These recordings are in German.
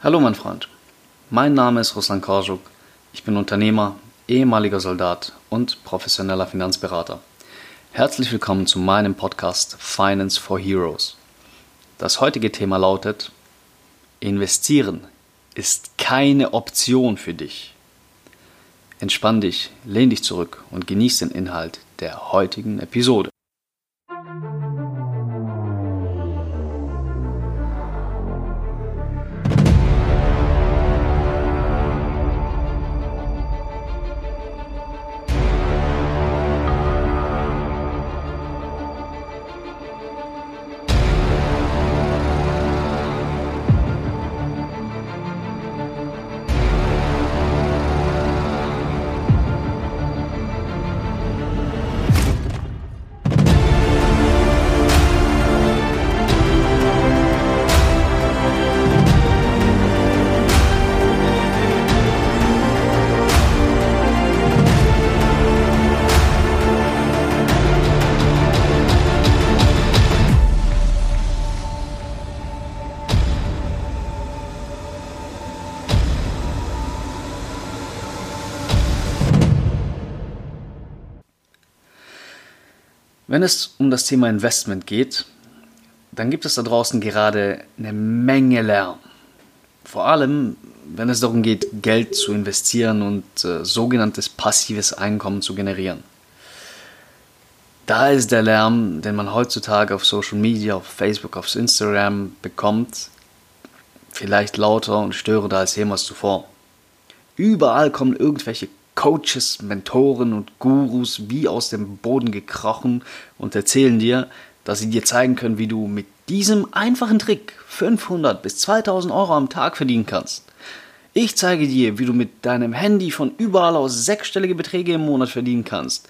Hallo mein Freund, mein Name ist Ruslan Korjuk. Ich bin Unternehmer, ehemaliger Soldat und professioneller Finanzberater. Herzlich willkommen zu meinem Podcast Finance for Heroes. Das heutige Thema lautet, investieren ist keine Option für dich. Entspann dich, lehn dich zurück und genieß den Inhalt der heutigen Episode. Wenn es um das Thema Investment geht, dann gibt es da draußen gerade eine Menge Lärm. Vor allem, wenn es darum geht, Geld zu investieren und äh, sogenanntes passives Einkommen zu generieren. Da ist der Lärm, den man heutzutage auf Social Media, auf Facebook, auf Instagram bekommt, vielleicht lauter und störender als jemals zuvor. Überall kommen irgendwelche Coaches, Mentoren und Gurus wie aus dem Boden gekrochen und erzählen dir, dass sie dir zeigen können, wie du mit diesem einfachen Trick 500 bis 2000 Euro am Tag verdienen kannst. Ich zeige dir, wie du mit deinem Handy von überall aus sechsstellige Beträge im Monat verdienen kannst.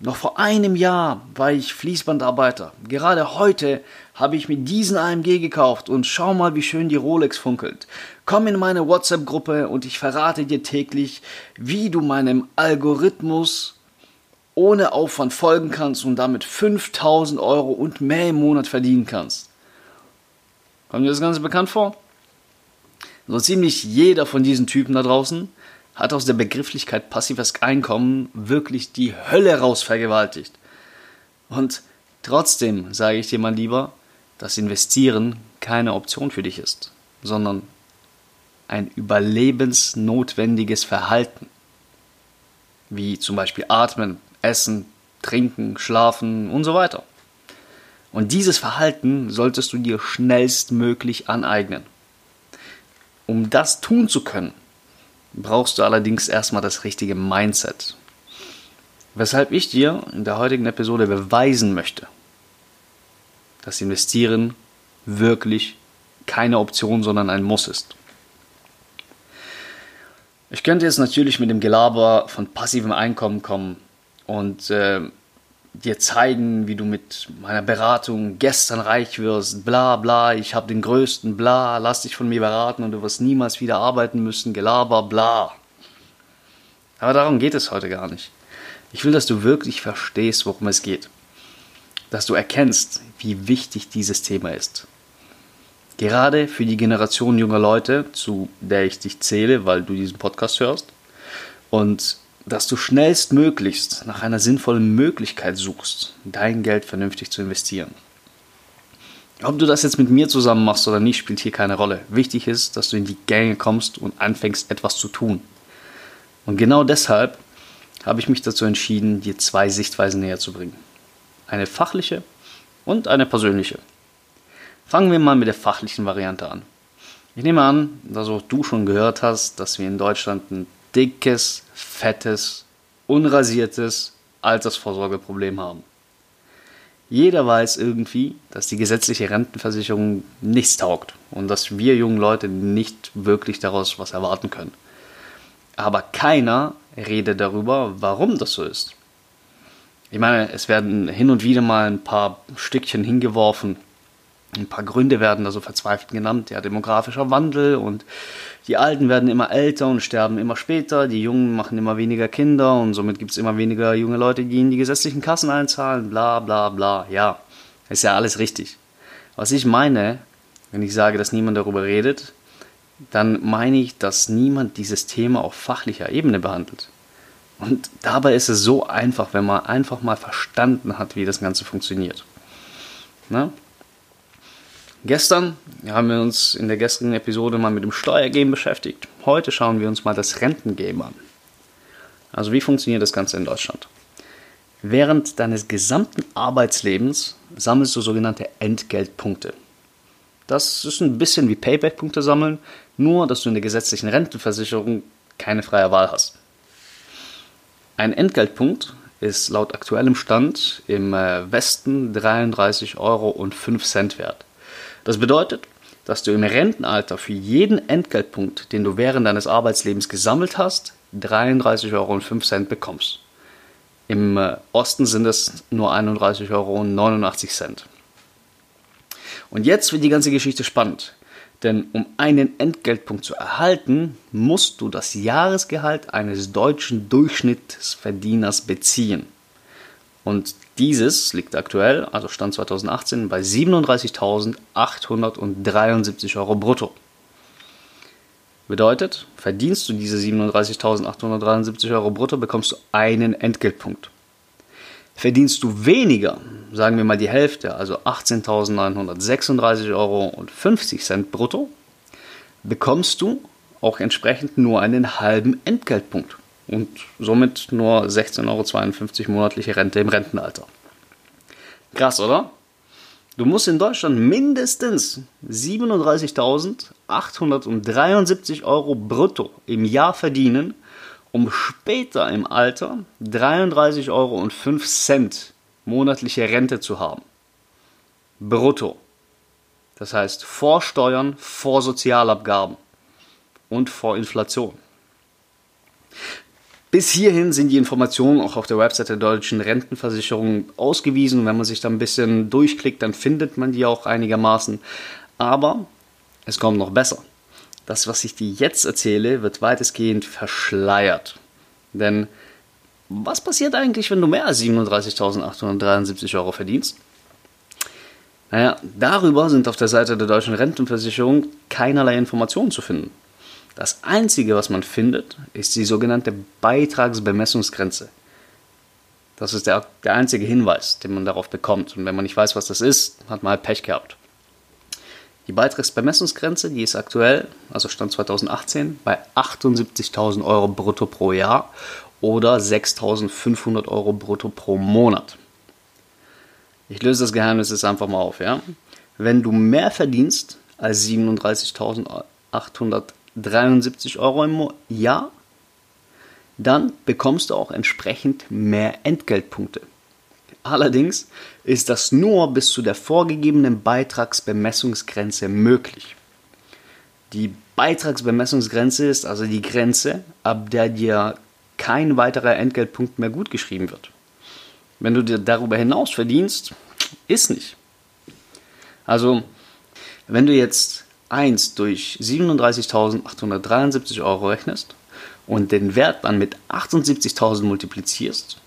Noch vor einem Jahr war ich Fließbandarbeiter. Gerade heute habe ich mir diesen AMG gekauft und schau mal, wie schön die Rolex funkelt. Komm in meine WhatsApp-Gruppe und ich verrate dir täglich, wie du meinem Algorithmus ohne Aufwand folgen kannst und damit 5000 Euro und mehr im Monat verdienen kannst. Kommt dir das Ganze bekannt vor? So ziemlich jeder von diesen Typen da draußen hat aus der Begrifflichkeit passives Einkommen wirklich die Hölle raus vergewaltigt. Und trotzdem sage ich dir mal lieber, dass Investieren keine Option für dich ist, sondern ein überlebensnotwendiges Verhalten, wie zum Beispiel Atmen, Essen, Trinken, Schlafen und so weiter. Und dieses Verhalten solltest du dir schnellstmöglich aneignen. Um das tun zu können, brauchst du allerdings erstmal das richtige Mindset. Weshalb ich dir in der heutigen Episode beweisen möchte, dass Investieren wirklich keine Option, sondern ein Muss ist. Ich könnte jetzt natürlich mit dem Gelaber von passivem Einkommen kommen und äh, dir zeigen, wie du mit meiner Beratung gestern reich wirst, bla bla, ich habe den größten, bla, lass dich von mir beraten und du wirst niemals wieder arbeiten müssen, Gelaber, bla. Aber darum geht es heute gar nicht. Ich will, dass du wirklich verstehst, worum es geht. Dass du erkennst, wie wichtig dieses Thema ist. Gerade für die Generation junger Leute, zu der ich dich zähle, weil du diesen Podcast hörst. Und dass du schnellstmöglichst nach einer sinnvollen Möglichkeit suchst, dein Geld vernünftig zu investieren. Ob du das jetzt mit mir zusammen machst oder nicht, spielt hier keine Rolle. Wichtig ist, dass du in die Gänge kommst und anfängst, etwas zu tun. Und genau deshalb habe ich mich dazu entschieden, dir zwei Sichtweisen näher zu bringen. Eine fachliche und eine persönliche. Fangen wir mal mit der fachlichen Variante an. Ich nehme an, dass auch du schon gehört hast, dass wir in Deutschland ein dickes, fettes, unrasiertes Altersvorsorgeproblem haben. Jeder weiß irgendwie, dass die gesetzliche Rentenversicherung nichts taugt und dass wir jungen Leute nicht wirklich daraus was erwarten können. Aber keiner redet darüber, warum das so ist. Ich meine, es werden hin und wieder mal ein paar Stückchen hingeworfen, ein paar Gründe werden da so verzweifelt genannt. Ja, demografischer Wandel und die Alten werden immer älter und sterben immer später. Die Jungen machen immer weniger Kinder und somit gibt es immer weniger junge Leute, die in die gesetzlichen Kassen einzahlen. Bla, bla, bla. Ja, ist ja alles richtig. Was ich meine, wenn ich sage, dass niemand darüber redet, dann meine ich, dass niemand dieses Thema auf fachlicher Ebene behandelt. Und dabei ist es so einfach, wenn man einfach mal verstanden hat, wie das Ganze funktioniert. Ne? Gestern haben wir uns in der gestrigen Episode mal mit dem Steuergame beschäftigt. Heute schauen wir uns mal das Rentengame an. Also wie funktioniert das Ganze in Deutschland? Während deines gesamten Arbeitslebens sammelst du sogenannte Entgeltpunkte. Das ist ein bisschen wie Payback-Punkte sammeln, nur dass du in der gesetzlichen Rentenversicherung keine freie Wahl hast. Ein Entgeltpunkt ist laut aktuellem Stand im äh, Westen 33,05 Euro wert. Das bedeutet, dass du im Rentenalter für jeden Entgeltpunkt, den du während deines Arbeitslebens gesammelt hast, 33,05 Euro bekommst. Im äh, Osten sind es nur 31,89 Euro. Und jetzt wird die ganze Geschichte spannend. Denn um einen Entgeltpunkt zu erhalten, musst du das Jahresgehalt eines deutschen Durchschnittsverdieners beziehen. Und dieses liegt aktuell, also Stand 2018, bei 37.873 Euro brutto. Bedeutet, verdienst du diese 37.873 Euro brutto, bekommst du einen Entgeltpunkt. Verdienst du weniger, sagen wir mal die Hälfte, also 18.936 Euro und 50 Cent brutto, bekommst du auch entsprechend nur einen halben Entgeltpunkt und somit nur 16,52 Euro monatliche Rente im Rentenalter. Krass, oder? Du musst in Deutschland mindestens 37.873 Euro brutto im Jahr verdienen, um später im Alter 33,05 Euro monatliche Rente zu haben. Brutto. Das heißt vor Steuern, vor Sozialabgaben und vor Inflation. Bis hierhin sind die Informationen auch auf der Website der deutschen Rentenversicherung ausgewiesen. Wenn man sich da ein bisschen durchklickt, dann findet man die auch einigermaßen. Aber es kommt noch besser. Das, was ich dir jetzt erzähle, wird weitestgehend verschleiert. Denn was passiert eigentlich, wenn du mehr als 37.873 Euro verdienst? Naja, darüber sind auf der Seite der deutschen Rentenversicherung keinerlei Informationen zu finden. Das Einzige, was man findet, ist die sogenannte Beitragsbemessungsgrenze. Das ist der, der einzige Hinweis, den man darauf bekommt. Und wenn man nicht weiß, was das ist, hat man halt Pech gehabt. Die Beitragsbemessungsgrenze, die ist aktuell, also Stand 2018, bei 78.000 Euro brutto pro Jahr oder 6.500 Euro brutto pro Monat. Ich löse das Geheimnis jetzt einfach mal auf. Ja? Wenn du mehr verdienst als 37.873 Euro im Jahr, dann bekommst du auch entsprechend mehr Entgeltpunkte. Allerdings ist das nur bis zu der vorgegebenen Beitragsbemessungsgrenze möglich. Die Beitragsbemessungsgrenze ist also die Grenze, ab der dir kein weiterer Entgeltpunkt mehr gutgeschrieben wird. Wenn du dir darüber hinaus verdienst, ist nicht. Also, wenn du jetzt 1 durch 37.873 Euro rechnest und den Wert dann mit 78.000 multiplizierst,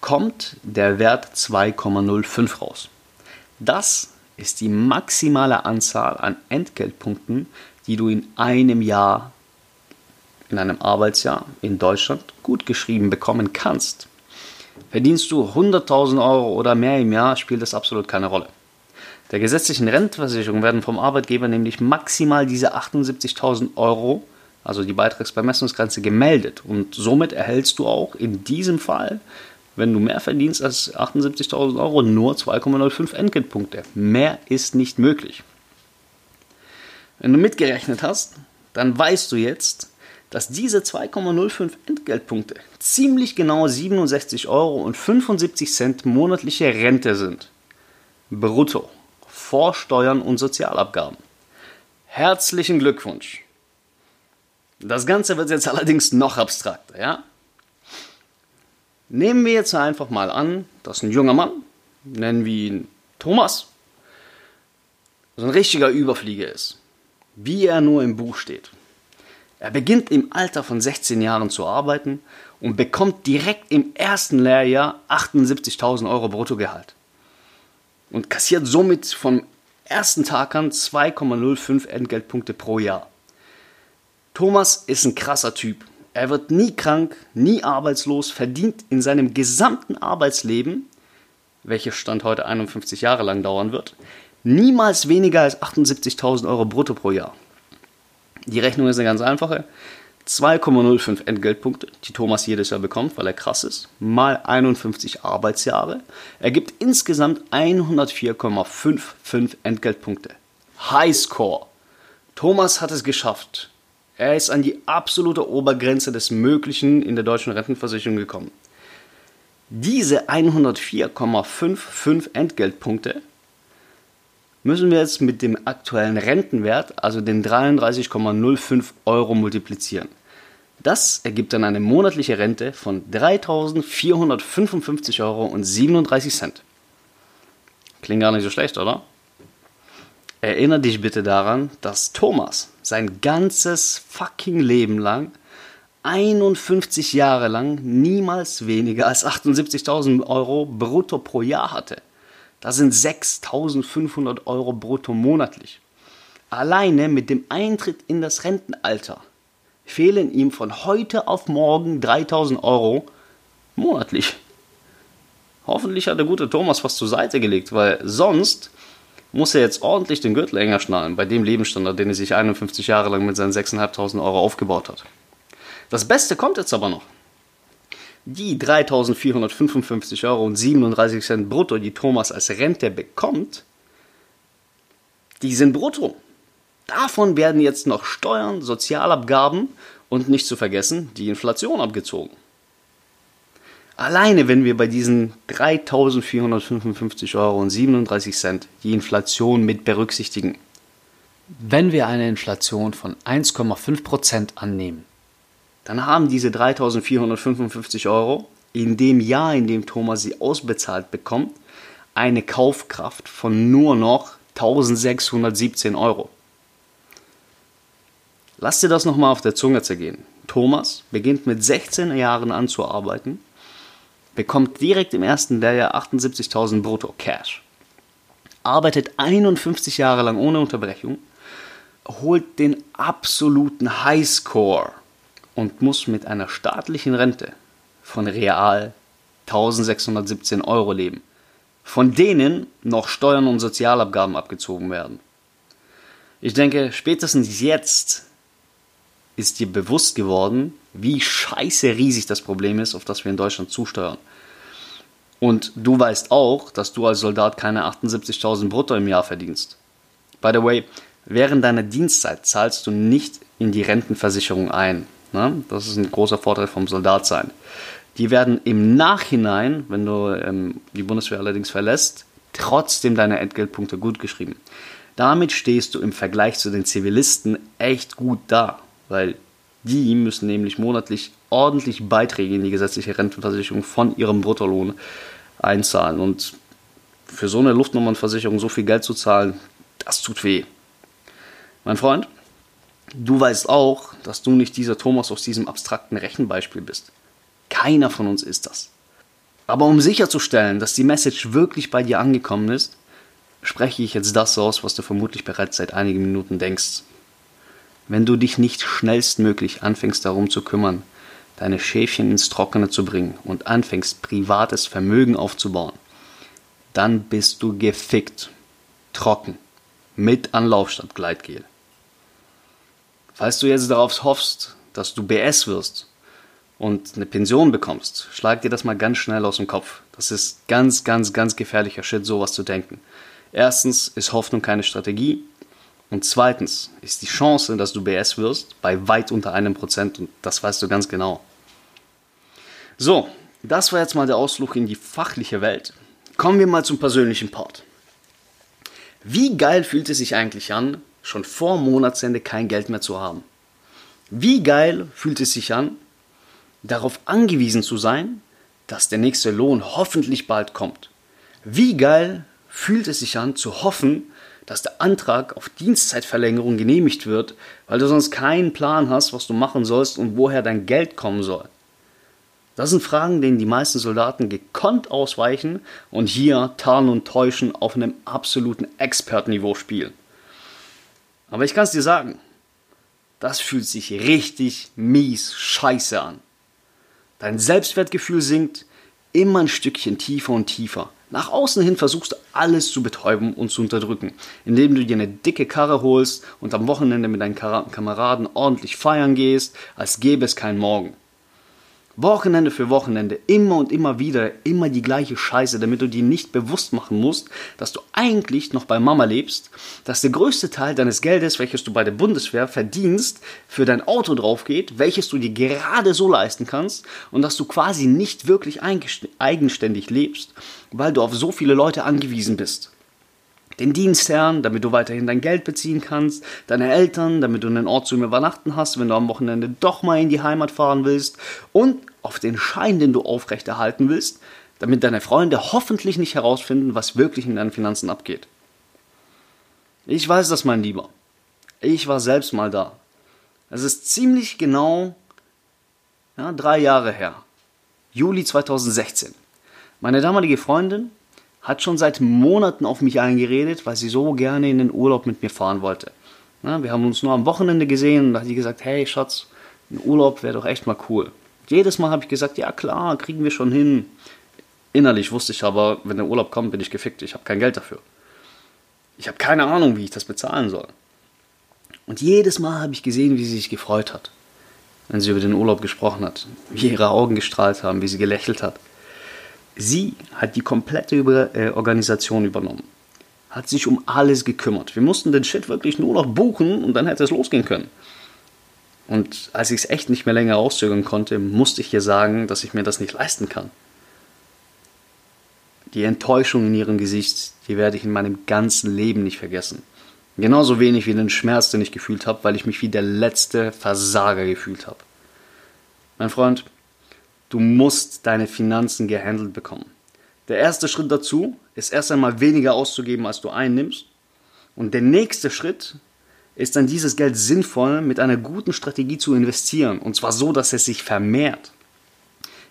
kommt der Wert 2,05 raus. Das ist die maximale Anzahl an Entgeltpunkten, die du in einem Jahr in einem Arbeitsjahr in Deutschland gut geschrieben bekommen kannst. Verdienst du 100.000 Euro oder mehr im Jahr, spielt das absolut keine Rolle. Der gesetzlichen Rentenversicherung werden vom Arbeitgeber nämlich maximal diese 78.000 Euro, also die Beitragsbemessungsgrenze, gemeldet. Und somit erhältst du auch in diesem Fall, wenn du mehr verdienst als 78.000 Euro, nur 2,05 Entgeltpunkte. Mehr ist nicht möglich. Wenn du mitgerechnet hast, dann weißt du jetzt, dass diese 2,05 Entgeltpunkte ziemlich genau 67 Euro und 75 Cent monatliche Rente sind. Brutto, vor Steuern und Sozialabgaben. Herzlichen Glückwunsch! Das Ganze wird jetzt allerdings noch abstrakter, ja? Nehmen wir jetzt einfach mal an, dass ein junger Mann, nennen wir ihn Thomas, so ein richtiger Überflieger ist. Wie er nur im Buch steht. Er beginnt im Alter von 16 Jahren zu arbeiten und bekommt direkt im ersten Lehrjahr 78.000 Euro Bruttogehalt und kassiert somit vom ersten Tag an 2,05 Entgeltpunkte pro Jahr. Thomas ist ein krasser Typ. Er wird nie krank, nie arbeitslos, verdient in seinem gesamten Arbeitsleben, welches Stand heute 51 Jahre lang dauern wird, niemals weniger als 78.000 Euro brutto pro Jahr. Die Rechnung ist eine ganz einfache. 2,05 Entgeltpunkte, die Thomas jedes Jahr bekommt, weil er krass ist, mal 51 Arbeitsjahre, ergibt insgesamt 104,55 Entgeltpunkte. Highscore. Thomas hat es geschafft. Er ist an die absolute Obergrenze des Möglichen in der deutschen Rentenversicherung gekommen. Diese 104,55 Entgeltpunkte müssen wir jetzt mit dem aktuellen Rentenwert, also den 33,05 Euro, multiplizieren. Das ergibt dann eine monatliche Rente von 3.455,37 Euro. Klingt gar nicht so schlecht, oder? Erinnere dich bitte daran, dass Thomas sein ganzes fucking Leben lang 51 Jahre lang niemals weniger als 78.000 Euro brutto pro Jahr hatte. Das sind 6.500 Euro brutto monatlich. Alleine mit dem Eintritt in das Rentenalter fehlen ihm von heute auf morgen 3.000 Euro monatlich. Hoffentlich hat der gute Thomas was zur Seite gelegt, weil sonst muss er jetzt ordentlich den Gürtel enger schnallen bei dem Lebensstandard, den er sich 51 Jahre lang mit seinen 6.500 Euro aufgebaut hat. Das Beste kommt jetzt aber noch. Die 3.455 Euro und 37 Cent brutto, die Thomas als Rente bekommt, die sind brutto. Davon werden jetzt noch Steuern, Sozialabgaben und nicht zu vergessen die Inflation abgezogen. Alleine wenn wir bei diesen 3.455 Euro und 37 Cent die Inflation mit berücksichtigen, wenn wir eine Inflation von 1,5 Prozent annehmen, dann haben diese 3.455 Euro in dem Jahr, in dem Thomas sie ausbezahlt bekommt, eine Kaufkraft von nur noch 1617 Euro. Lass dir das nochmal auf der Zunge zergehen. Thomas beginnt mit 16 Jahren an zu arbeiten, bekommt direkt im ersten Lehrjahr 78.000 brutto Cash, arbeitet 51 Jahre lang ohne Unterbrechung, holt den absoluten Highscore und muss mit einer staatlichen Rente von real 1617 Euro leben, von denen noch Steuern und Sozialabgaben abgezogen werden. Ich denke, spätestens jetzt ist dir bewusst geworden, wie scheiße riesig das Problem ist, auf das wir in Deutschland zusteuern. Und du weißt auch, dass du als Soldat keine 78.000 brutto im Jahr verdienst. By the way, während deiner Dienstzeit zahlst du nicht in die Rentenversicherung ein. Ne? Das ist ein großer Vorteil vom Soldatsein. Die werden im Nachhinein, wenn du ähm, die Bundeswehr allerdings verlässt, trotzdem deine Entgeltpunkte gut geschrieben. Damit stehst du im Vergleich zu den Zivilisten echt gut da, weil die müssen nämlich monatlich ordentlich Beiträge in die gesetzliche Rentenversicherung von ihrem Bruttolohn einzahlen. Und für so eine Luftnummernversicherung so viel Geld zu zahlen, das tut weh. Mein Freund, Du weißt auch, dass du nicht dieser Thomas aus diesem abstrakten Rechenbeispiel bist. Keiner von uns ist das. Aber um sicherzustellen, dass die Message wirklich bei dir angekommen ist, spreche ich jetzt das aus, was du vermutlich bereits seit einigen Minuten denkst. Wenn du dich nicht schnellstmöglich anfängst darum zu kümmern, deine Schäfchen ins Trockene zu bringen und anfängst privates Vermögen aufzubauen, dann bist du gefickt, trocken, mit Anlauf statt Gleitgel. Falls du jetzt darauf hoffst, dass du BS wirst und eine Pension bekommst, schlag dir das mal ganz schnell aus dem Kopf. Das ist ganz, ganz, ganz gefährlicher Shit, sowas zu denken. Erstens ist Hoffnung keine Strategie. Und zweitens ist die Chance, dass du BS wirst, bei weit unter einem Prozent und das weißt du ganz genau. So, das war jetzt mal der Ausflug in die fachliche Welt. Kommen wir mal zum persönlichen Part. Wie geil fühlt es sich eigentlich an, schon vor Monatsende kein Geld mehr zu haben. Wie geil fühlt es sich an, darauf angewiesen zu sein, dass der nächste Lohn hoffentlich bald kommt. Wie geil fühlt es sich an, zu hoffen, dass der Antrag auf Dienstzeitverlängerung genehmigt wird, weil du sonst keinen Plan hast, was du machen sollst und woher dein Geld kommen soll. Das sind Fragen, denen die meisten Soldaten gekonnt ausweichen und hier tarnen und täuschen auf einem absoluten Expertniveau spielen. Aber ich kann es dir sagen, das fühlt sich richtig mies scheiße an. Dein Selbstwertgefühl sinkt immer ein Stückchen tiefer und tiefer. Nach außen hin versuchst du alles zu betäuben und zu unterdrücken, indem du dir eine dicke Karre holst und am Wochenende mit deinen Kameraden ordentlich feiern gehst, als gäbe es keinen Morgen. Wochenende für Wochenende, immer und immer wieder, immer die gleiche Scheiße, damit du dir nicht bewusst machen musst, dass du eigentlich noch bei Mama lebst, dass der größte Teil deines Geldes, welches du bei der Bundeswehr verdienst, für dein Auto draufgeht, welches du dir gerade so leisten kannst und dass du quasi nicht wirklich eigenständig lebst, weil du auf so viele Leute angewiesen bist den Dienstherrn, damit du weiterhin dein Geld beziehen kannst, deine Eltern, damit du einen Ort zum Übernachten hast, wenn du am Wochenende doch mal in die Heimat fahren willst und auf den Schein, den du aufrechterhalten willst, damit deine Freunde hoffentlich nicht herausfinden, was wirklich in deinen Finanzen abgeht. Ich weiß das, mein Lieber. Ich war selbst mal da. Es ist ziemlich genau ja, drei Jahre her. Juli 2016. Meine damalige Freundin hat schon seit Monaten auf mich eingeredet, weil sie so gerne in den Urlaub mit mir fahren wollte. Ja, wir haben uns nur am Wochenende gesehen und da hat sie gesagt, hey Schatz, ein Urlaub wäre doch echt mal cool. Jedes Mal habe ich gesagt, ja klar, kriegen wir schon hin. Innerlich wusste ich aber, wenn der Urlaub kommt, bin ich gefickt. Ich habe kein Geld dafür. Ich habe keine Ahnung, wie ich das bezahlen soll. Und jedes Mal habe ich gesehen, wie sie sich gefreut hat, wenn sie über den Urlaub gesprochen hat, wie ihre Augen gestrahlt haben, wie sie gelächelt hat. Sie hat die komplette Über äh, Organisation übernommen. Hat sich um alles gekümmert. Wir mussten den Shit wirklich nur noch buchen und dann hätte es losgehen können. Und als ich es echt nicht mehr länger auszögern konnte, musste ich ihr sagen, dass ich mir das nicht leisten kann. Die Enttäuschung in ihrem Gesicht, die werde ich in meinem ganzen Leben nicht vergessen. Genauso wenig wie den Schmerz, den ich gefühlt habe, weil ich mich wie der letzte Versager gefühlt habe. Mein Freund, Du musst deine Finanzen gehandelt bekommen. Der erste Schritt dazu ist erst einmal weniger auszugeben, als du einnimmst. Und der nächste Schritt ist dann dieses Geld sinnvoll mit einer guten Strategie zu investieren. Und zwar so, dass es sich vermehrt.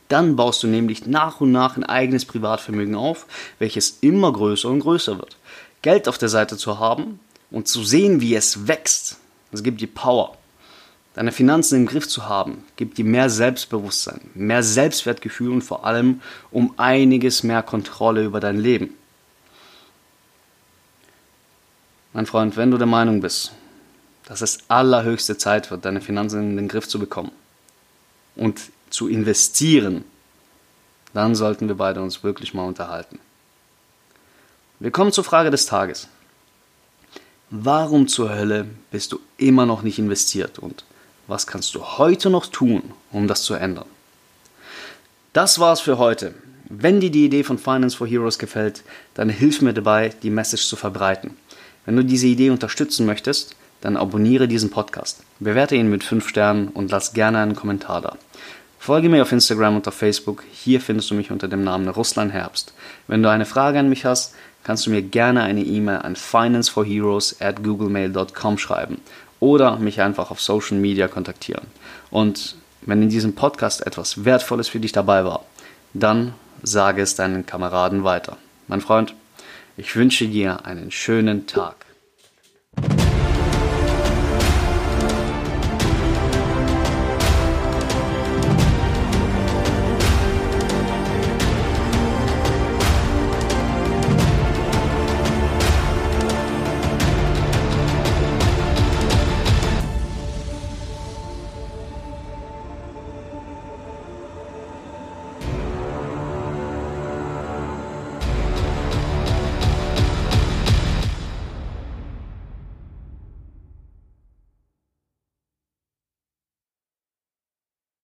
Dann baust du nämlich nach und nach ein eigenes Privatvermögen auf, welches immer größer und größer wird. Geld auf der Seite zu haben und zu sehen, wie es wächst, das gibt dir Power. Deine Finanzen im Griff zu haben, gibt dir mehr Selbstbewusstsein, mehr Selbstwertgefühl und vor allem um einiges mehr Kontrolle über dein Leben. Mein Freund, wenn du der Meinung bist, dass es allerhöchste Zeit wird, deine Finanzen in den Griff zu bekommen und zu investieren, dann sollten wir beide uns wirklich mal unterhalten. Wir kommen zur Frage des Tages. Warum zur Hölle bist du immer noch nicht investiert und was kannst du heute noch tun, um das zu ändern? Das war's für heute. Wenn dir die Idee von Finance for Heroes gefällt, dann hilf mir dabei, die Message zu verbreiten. Wenn du diese Idee unterstützen möchtest, dann abonniere diesen Podcast, bewerte ihn mit 5 Sternen und lass gerne einen Kommentar da. Folge mir auf Instagram und auf Facebook, hier findest du mich unter dem Namen Russland Herbst. Wenn du eine Frage an mich hast, kannst du mir gerne eine E-Mail an financeforheroes at googlemail.com schreiben oder mich einfach auf Social Media kontaktieren. Und wenn in diesem Podcast etwas Wertvolles für dich dabei war, dann sage es deinen Kameraden weiter. Mein Freund, ich wünsche dir einen schönen Tag.